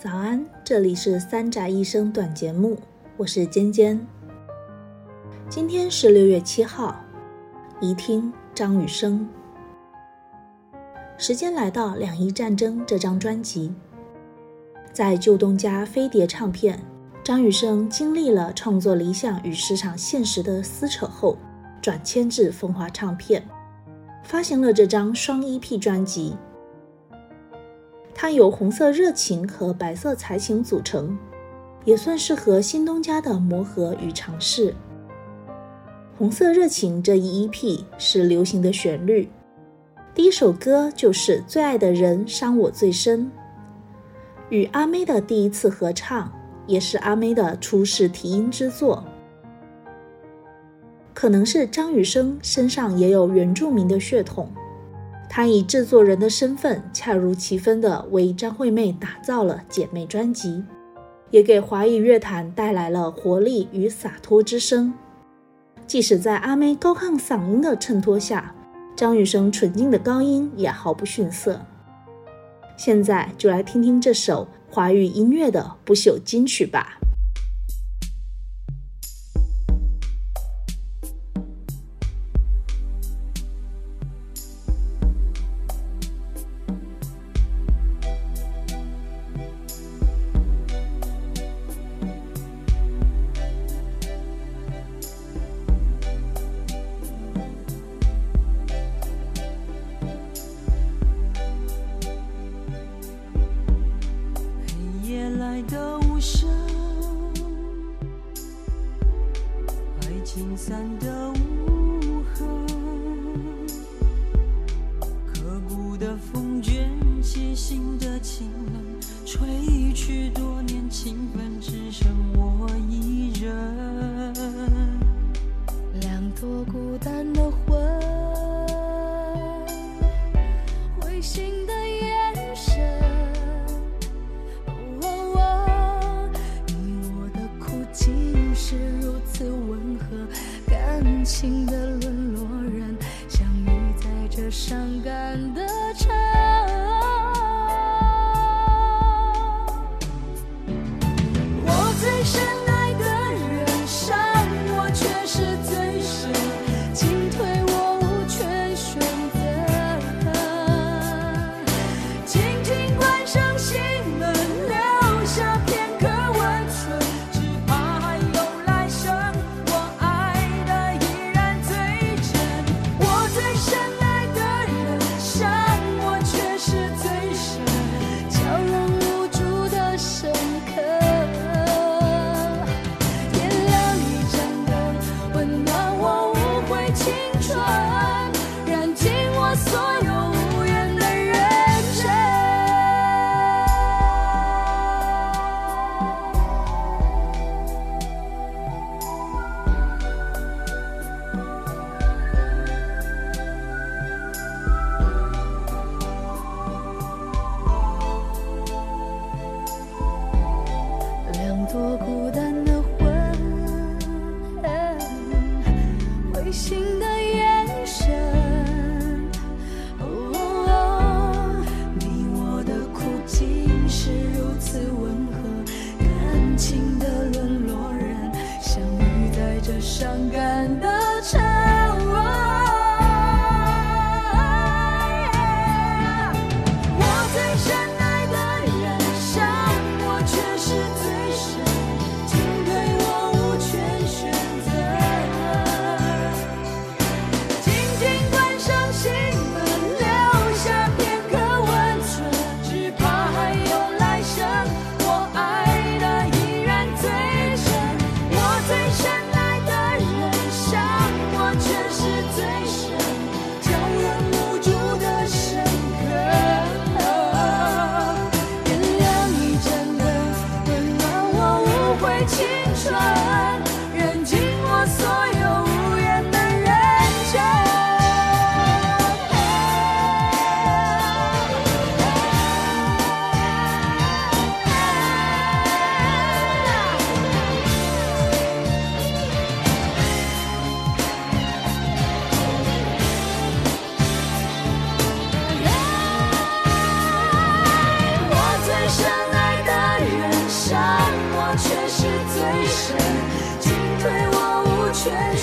早安，这里是三宅一生短节目，我是尖尖。今天是六月七号，宜听张雨生。时间来到《两伊战争》这张专辑，在旧东家飞碟唱片，张雨生经历了创作理想与市场现实的撕扯后，转签至风华唱片，发行了这张双 EP 专辑。它由红色热情和白色才情组成，也算是和新东家的磨合与尝试。红色热情这一 EP 是流行的旋律，第一首歌就是最爱的人伤我最深，与阿妹的第一次合唱，也是阿妹的初试提音之作。可能是张雨生身上也有原住民的血统。他以制作人的身份，恰如其分地为张惠妹打造了姐妹专辑，也给华语乐坛带来了活力与洒脱之声。即使在阿妹高亢嗓音的衬托下，张雨生纯净的高音也毫不逊色。现在就来听听这首华语音乐的不朽金曲吧。最深情的生，你我的苦竟是如此温和，感情的沦落人相遇带着伤感。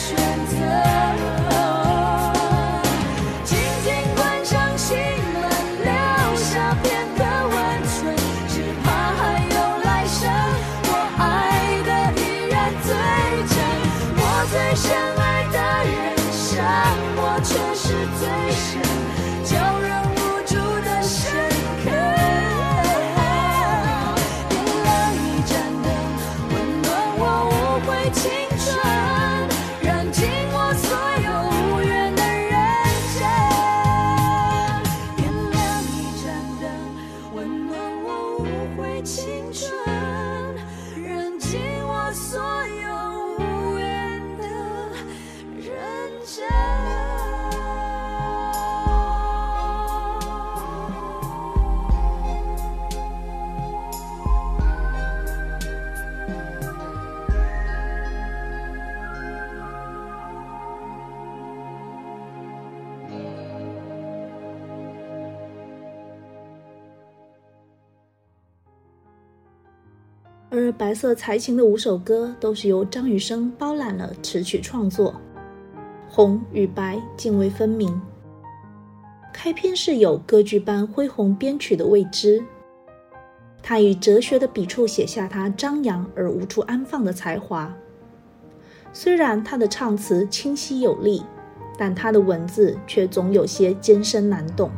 选择今天关上心门，留下片刻温存，只怕还有来生。我爱的依然最真，我最深爱的人伤我却是最深，叫人无助的深刻。点亮一盏灯，温暖我无悔情。而白色才情的五首歌都是由张雨生包揽了词曲创作，红与白泾渭分明。开篇是有歌剧般恢宏编曲的未知，他以哲学的笔触写下他张扬而无处安放的才华。虽然他的唱词清晰有力，但他的文字却总有些艰深难懂。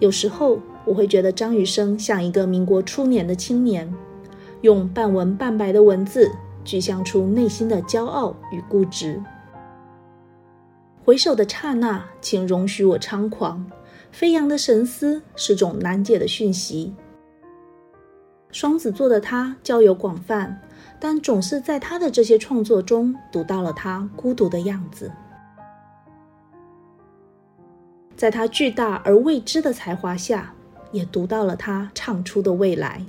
有时候我会觉得张雨生像一个民国初年的青年。用半文半白的文字，具象出内心的骄傲与固执。回首的刹那，请容许我猖狂。飞扬的神思是种难解的讯息。双子座的他交友广泛，但总是在他的这些创作中读到了他孤独的样子。在他巨大而未知的才华下，也读到了他唱出的未来。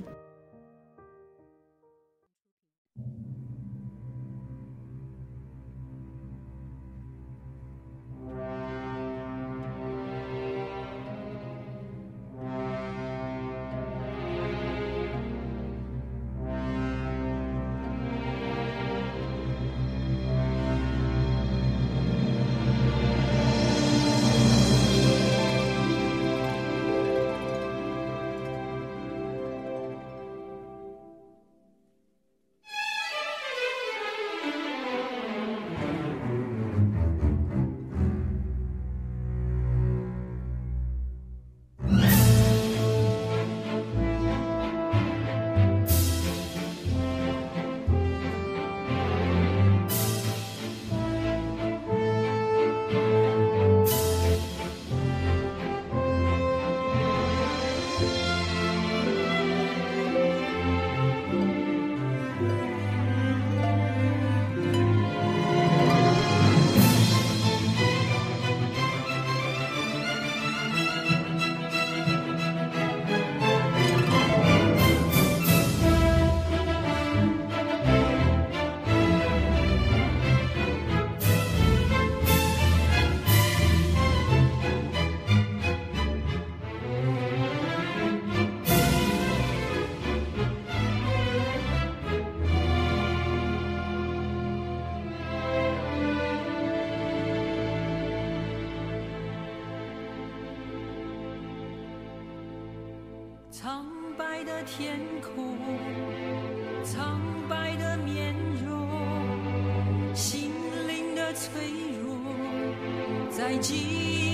苍白的天空，苍白的面容，心灵的脆弱，在记忆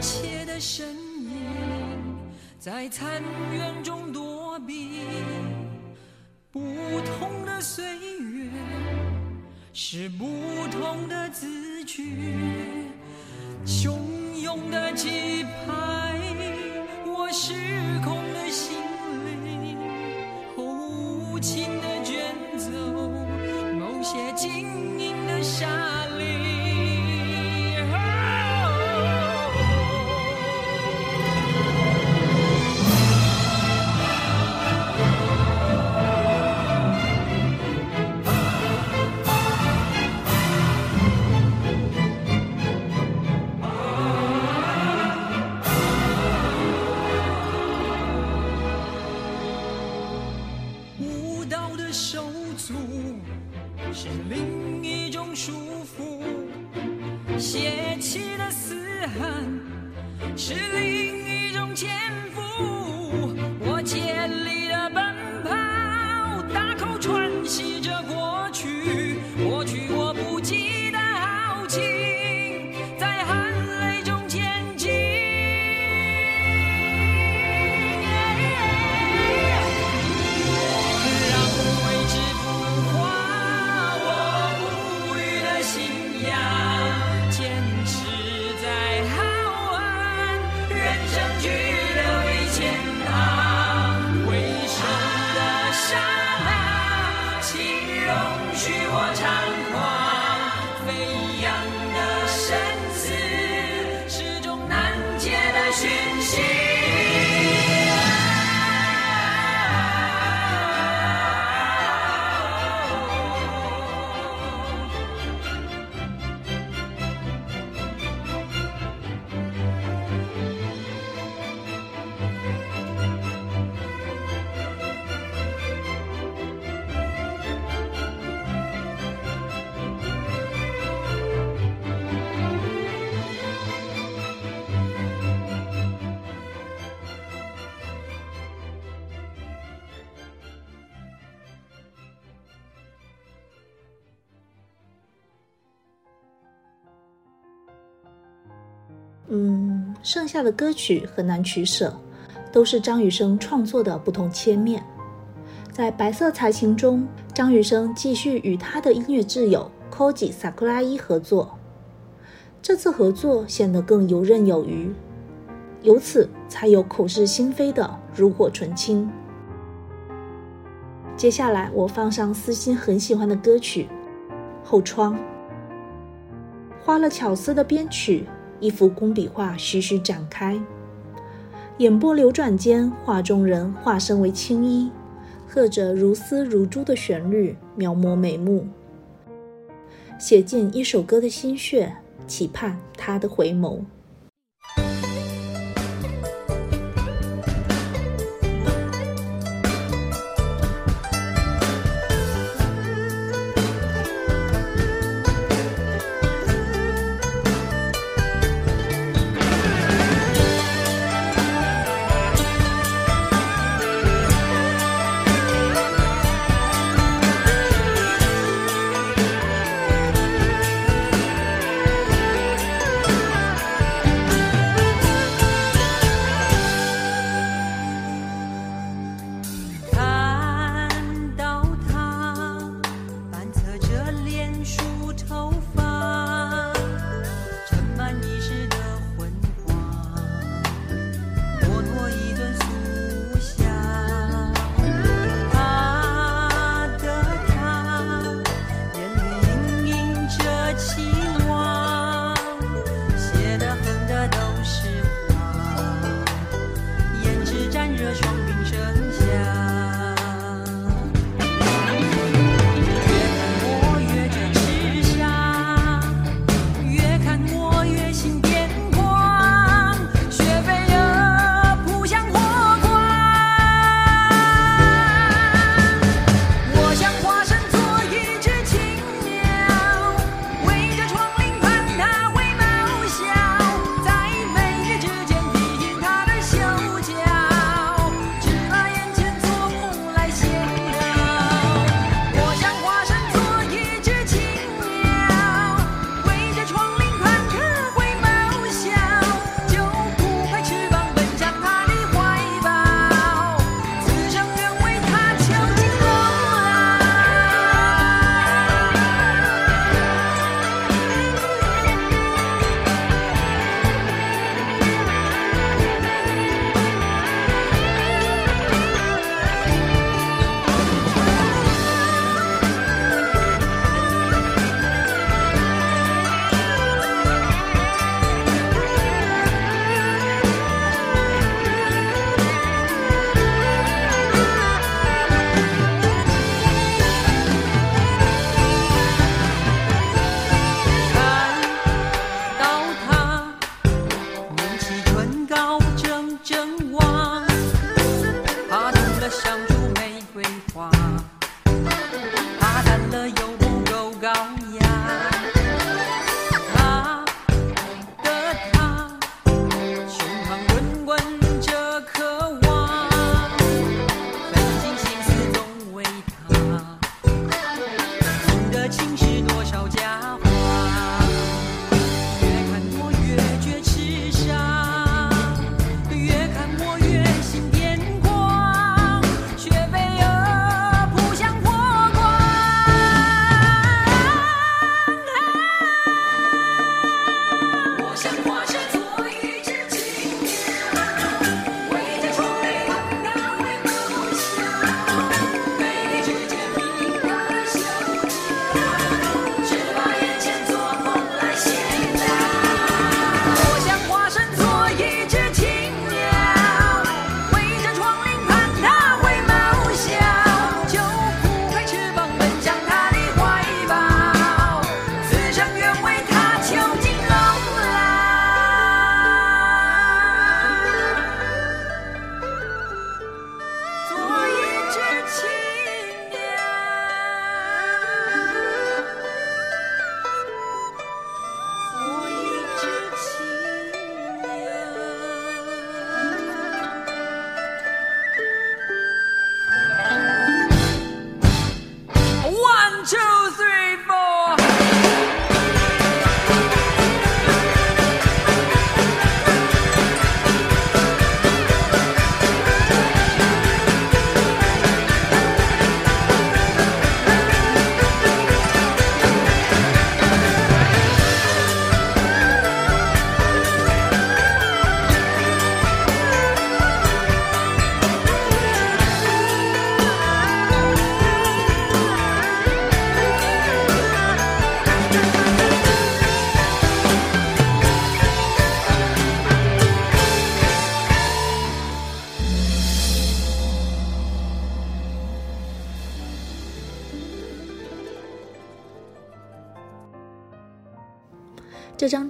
一切的身影在残垣中躲避，不同的岁月是不同的字句，汹涌的期盼，我是剩下的歌曲很难取舍，都是张雨生创作的不同切面。在《白色才情》中，张雨生继续与他的音乐挚友 Koji Sakurai 合作，这次合作显得更游刃有余，由此才有口是心非的《炉火纯青》。接下来我放上私心很喜欢的歌曲《后窗》，花了巧思的编曲。一幅工笔画徐徐展开，眼波流转间，画中人化身为青衣，和着如丝如珠的旋律，描摹眉目，写尽一首歌的心血，期盼他的回眸。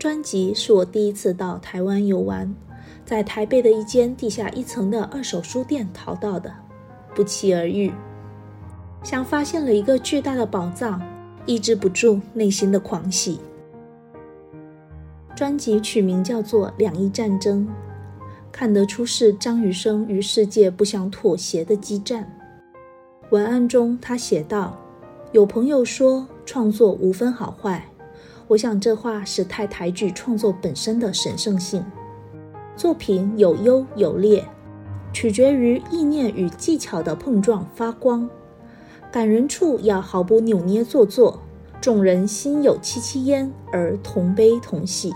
专辑是我第一次到台湾游玩，在台北的一间地下一层的二手书店淘到的，不期而遇，像发现了一个巨大的宝藏，抑制不住内心的狂喜。专辑取名叫做《两翼战争》，看得出是张雨生与世界不想妥协的激战。文案中他写道：“有朋友说创作无分好坏，我想这话是太抬举创作本身的神圣性。作品有优有劣，取决于意念与技巧的碰撞发光。感人处要毫不扭捏做作，众人心有戚戚焉而同悲同喜。”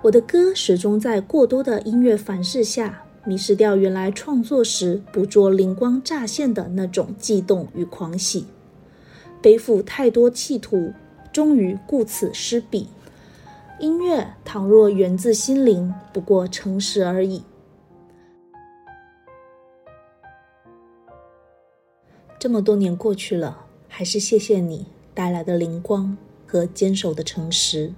我的歌始终在过多的音乐反噬下，迷失掉原来创作时捕捉灵光乍现的那种悸动与狂喜。背负太多企图，终于顾此失彼。音乐倘若源自心灵，不过诚实而已。这么多年过去了，还是谢谢你带来的灵光和坚守的诚实。